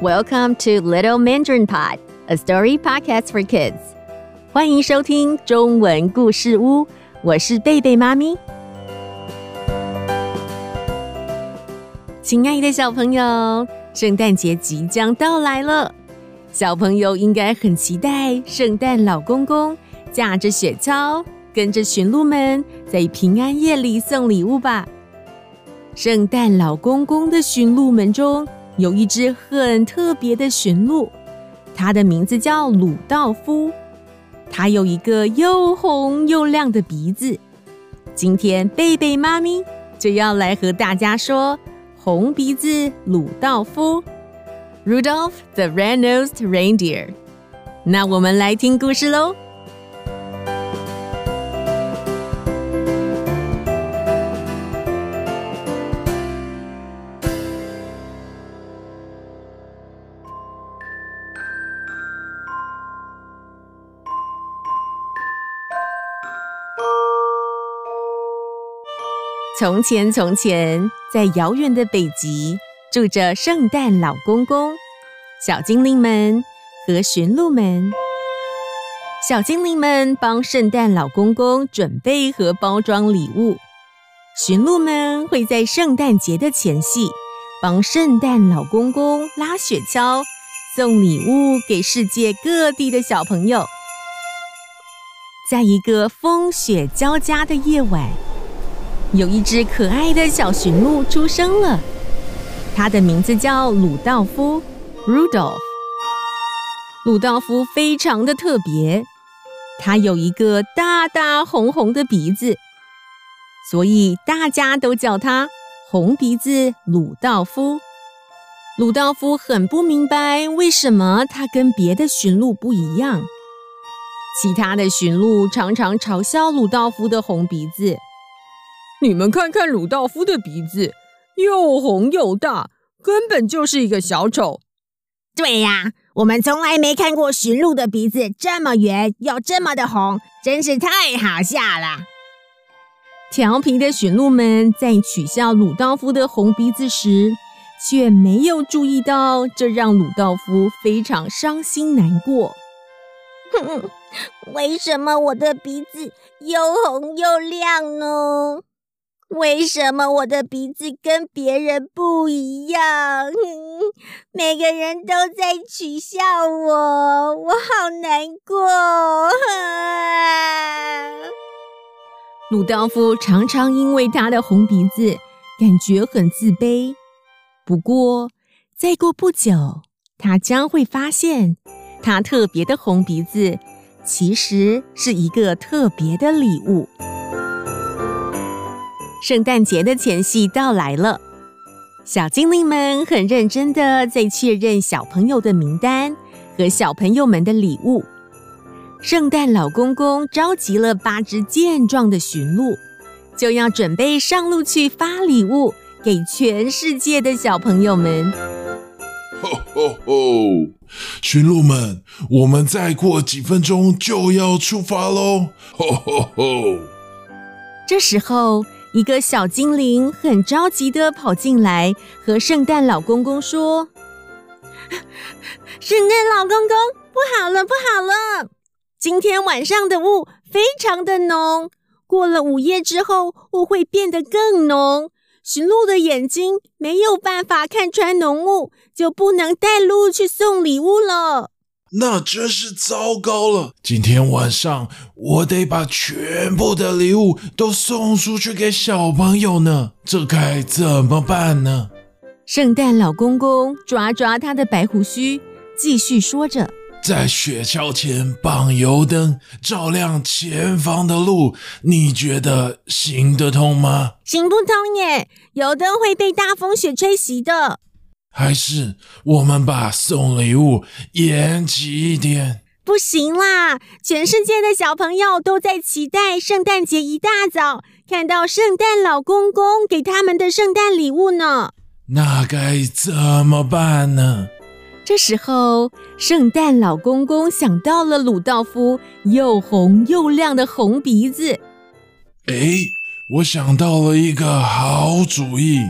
Welcome to Little Mandarin Pod, a story podcast for kids. 欢迎收听中文故事屋，我是贝贝妈咪。亲爱的小朋友，圣诞节即将到来了，小朋友应该很期待圣诞老公公驾着雪橇，跟着驯鹿们在平安夜里送礼物吧。圣诞老公公的驯鹿们中，有一只很特别的驯鹿，它的名字叫鲁道夫。它有一个又红又亮的鼻子。今天贝贝妈咪就要来和大家说红鼻子鲁道夫 （Rudolph the Red-Nosed Reindeer）。那我们来听故事喽。从前，从前，在遥远的北极，住着圣诞老公公、小精灵们和驯鹿们。小精灵们帮圣诞老公公准备和包装礼物，驯鹿们会在圣诞节的前夕帮圣诞老公公拉雪橇，送礼物给世界各地的小朋友。在一个风雪交加的夜晚，有一只可爱的小驯鹿出生了，它的名字叫鲁道夫 （Rudolph）。鲁道夫非常的特别，他有一个大大红红的鼻子，所以大家都叫他红鼻子鲁道夫。鲁道夫很不明白为什么他跟别的驯鹿不一样，其他的驯鹿常常嘲笑鲁道夫的红鼻子。你们看看鲁道夫的鼻子，又红又大，根本就是一个小丑。对呀，我们从来没看过驯鹿的鼻子这么圆又这么的红，真是太好笑了。调皮的驯鹿们在取笑鲁道夫的红鼻子时，却没有注意到，这让鲁道夫非常伤心难过。哼，为什么我的鼻子又红又亮呢？为什么我的鼻子跟别人不一样？每个人都在取笑我，我好难过。鲁道夫常常因为他的红鼻子感觉很自卑。不过，再过不久，他将会发现，他特别的红鼻子其实是一个特别的礼物。圣诞节的前夕到来了，小精灵们很认真的在确认小朋友的名单和小朋友们的礼物。圣诞老公公召集了八只健壮的驯鹿，就要准备上路去发礼物给全世界的小朋友们。吼吼吼！驯鹿们，我们再过几分钟就要出发喽！吼吼吼！这时候。一个小精灵很着急地跑进来，和圣诞老公公说：“ 圣诞老公公，不好了，不好了！今天晚上的雾非常的浓，过了午夜之后，雾会变得更浓。驯鹿的眼睛没有办法看穿浓雾，就不能带鹿去送礼物了。”那真是糟糕了！今天晚上我得把全部的礼物都送出去给小朋友呢，这该怎么办呢？圣诞老公公抓抓他的白胡须，继续说着：“在雪橇前绑油灯，照亮前方的路，你觉得行得通吗？”行不通耶，油灯会被大风雪吹熄的。还是我们把送礼物延期一点？不行啦！全世界的小朋友都在期待圣诞节一大早看到圣诞老公公给他们的圣诞礼物呢。那该怎么办呢？这时候，圣诞老公公想到了鲁道夫又红又亮的红鼻子。哎，我想到了一个好主意。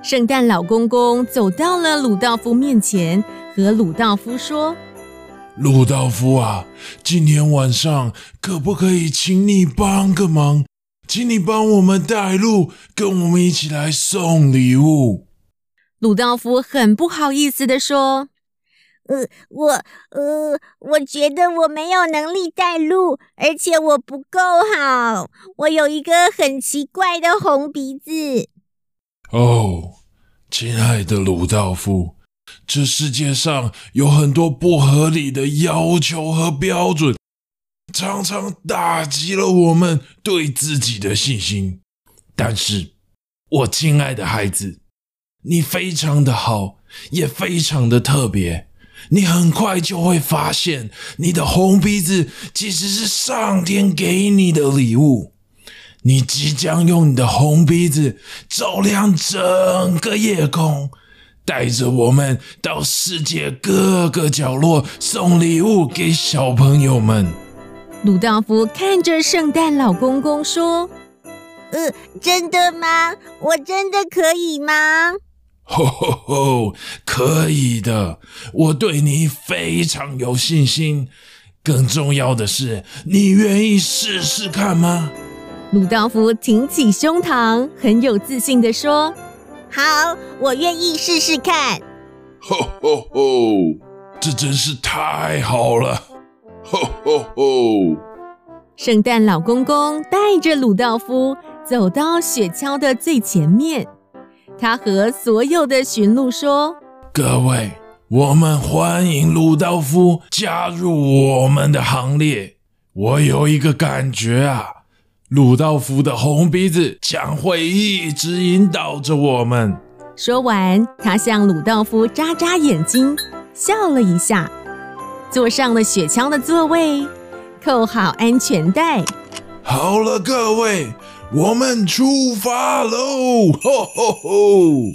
圣诞老公公走到了鲁道夫面前，和鲁道夫说：“鲁道夫啊，今天晚上可不可以请你帮个忙？请你帮我们带路，跟我们一起来送礼物。”鲁道夫很不好意思地说：“呃，我呃，我觉得我没有能力带路，而且我不够好，我有一个很奇怪的红鼻子。”哦，亲爱的鲁道夫，这世界上有很多不合理的要求和标准，常常打击了我们对自己的信心。但是，我亲爱的孩子，你非常的好，也非常的特别。你很快就会发现，你的红鼻子其实是上天给你的礼物。你即将用你的红鼻子照亮整个夜空，带着我们到世界各个角落送礼物给小朋友们。鲁道夫看着圣诞老公公说：“呃，真的吗？我真的可以吗？”“吼吼吼，可以的！我对你非常有信心。更重要的是，你愿意试试看吗？”鲁道夫挺起胸膛，很有自信地说：“好，我愿意试试看。”“吼吼吼，这真是太好了！”“吼吼吼。”圣诞老公公带着鲁道夫走到雪橇的最前面，他和所有的驯鹿说：“各位，我们欢迎鲁道夫加入我们的行列。我有一个感觉啊。”鲁道夫的红鼻子将会一直引导着我们。说完，他向鲁道夫眨眨眼睛，笑了一下，坐上了雪橇的座位，扣好安全带。好了，各位，我们出发喽！吼吼吼！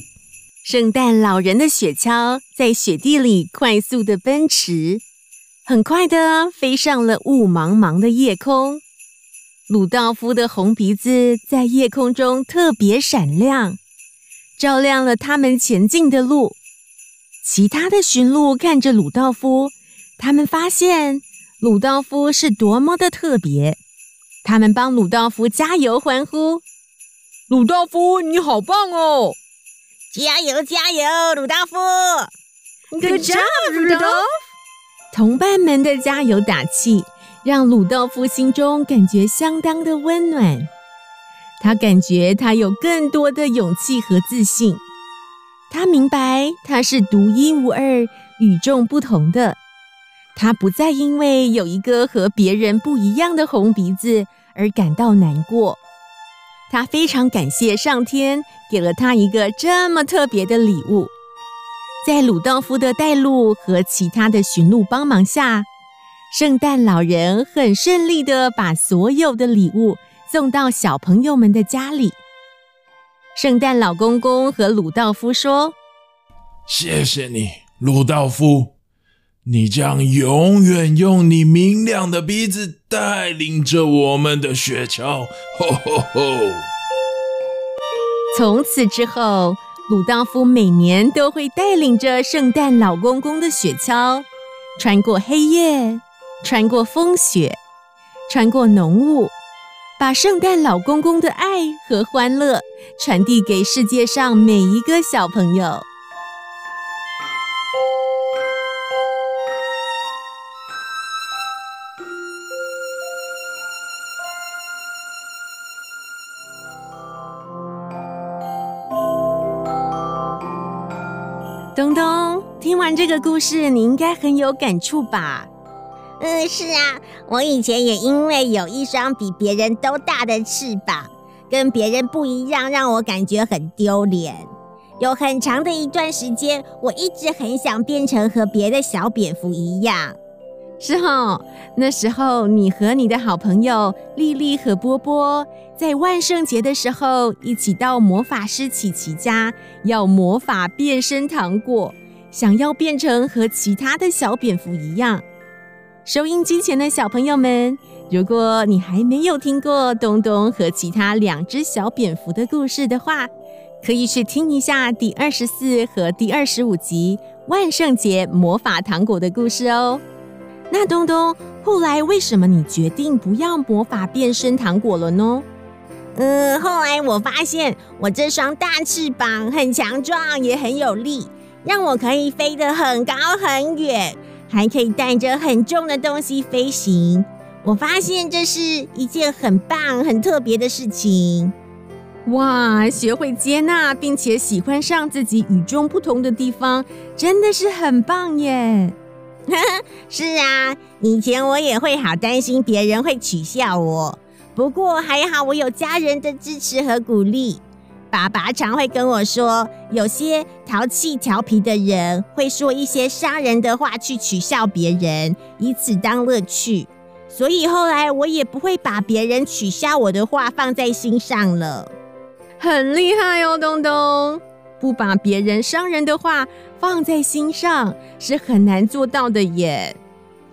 圣诞老人的雪橇在雪地里快速的奔驰，很快的飞上了雾茫茫的夜空。鲁道夫的红鼻子在夜空中特别闪亮，照亮了他们前进的路。其他的驯鹿看着鲁道夫，他们发现鲁道夫是多么的特别，他们帮鲁道夫加油欢呼：“鲁道夫，你好棒哦！加油加油，鲁道夫！Good job，鲁道夫！”同伴们的加油打气。让鲁道夫心中感觉相当的温暖，他感觉他有更多的勇气和自信。他明白他是独一无二、与众不同的。他不再因为有一个和别人不一样的红鼻子而感到难过。他非常感谢上天给了他一个这么特别的礼物。在鲁道夫的带路和其他的驯鹿帮忙下，圣诞老人很顺利地把所有的礼物送到小朋友们的家里。圣诞老公公和鲁道夫说：“谢谢你，鲁道夫，你将永远用你明亮的鼻子带领着我们的雪橇。”吼吼吼！从此之后，鲁道夫每年都会带领着圣诞老公公的雪橇，穿过黑夜。穿过风雪，穿过浓雾，把圣诞老公公的爱和欢乐传递给世界上每一个小朋友。东东，听完这个故事，你应该很有感触吧？嗯，是啊，我以前也因为有一双比别人都大的翅膀，跟别人不一样，让我感觉很丢脸。有很长的一段时间，我一直很想变成和别的小蝙蝠一样。是哦，那时候你和你的好朋友丽丽和波波，在万圣节的时候一起到魔法师琪琪家要魔法变身糖果，想要变成和其他的小蝙蝠一样。收音机前的小朋友们，如果你还没有听过东东和其他两只小蝙蝠的故事的话，可以去听一下第二十四和第二十五集万圣节魔法糖果的故事哦。那东东，后来为什么你决定不要魔法变身糖果了呢？嗯，后来我发现我这双大翅膀很强壮，也很有力，让我可以飞得很高很远，还可以带着很重的东西飞行。我发现这是一件很棒、很特别的事情。哇，学会接纳并且喜欢上自己与众不同的地方，真的是很棒耶！是啊，以前我也会好担心别人会取笑我，不过还好我有家人的支持和鼓励。爸爸常会跟我说，有些淘气调皮的人会说一些伤人的话去取笑别人，以此当乐趣。所以后来我也不会把别人取笑我的话放在心上了。很厉害哦，东东！不把别人伤人的话放在心上是很难做到的耶。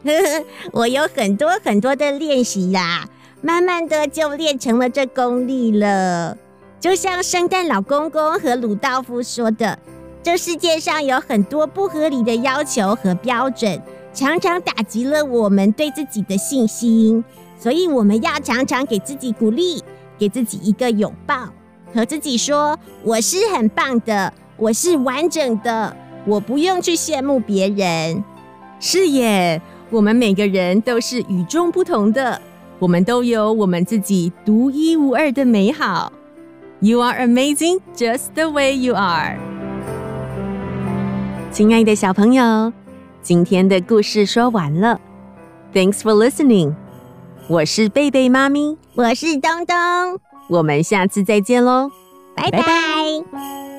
呵呵，我有很多很多的练习啦，慢慢的就练成了这功力了。就像圣诞老公公和鲁道夫说的，这世界上有很多不合理的要求和标准，常常打击了我们对自己的信心。所以我们要常常给自己鼓励，给自己一个拥抱。和自己说：“我是很棒的，我是完整的，我不用去羡慕别人。”是耶，我们每个人都是与众不同的，我们都有我们自己独一无二的美好。You are amazing, just the way you are。亲爱的小朋友，今天的故事说完了。Thanks for listening。我是贝贝妈咪，我是东东。我们下次再见喽，拜拜。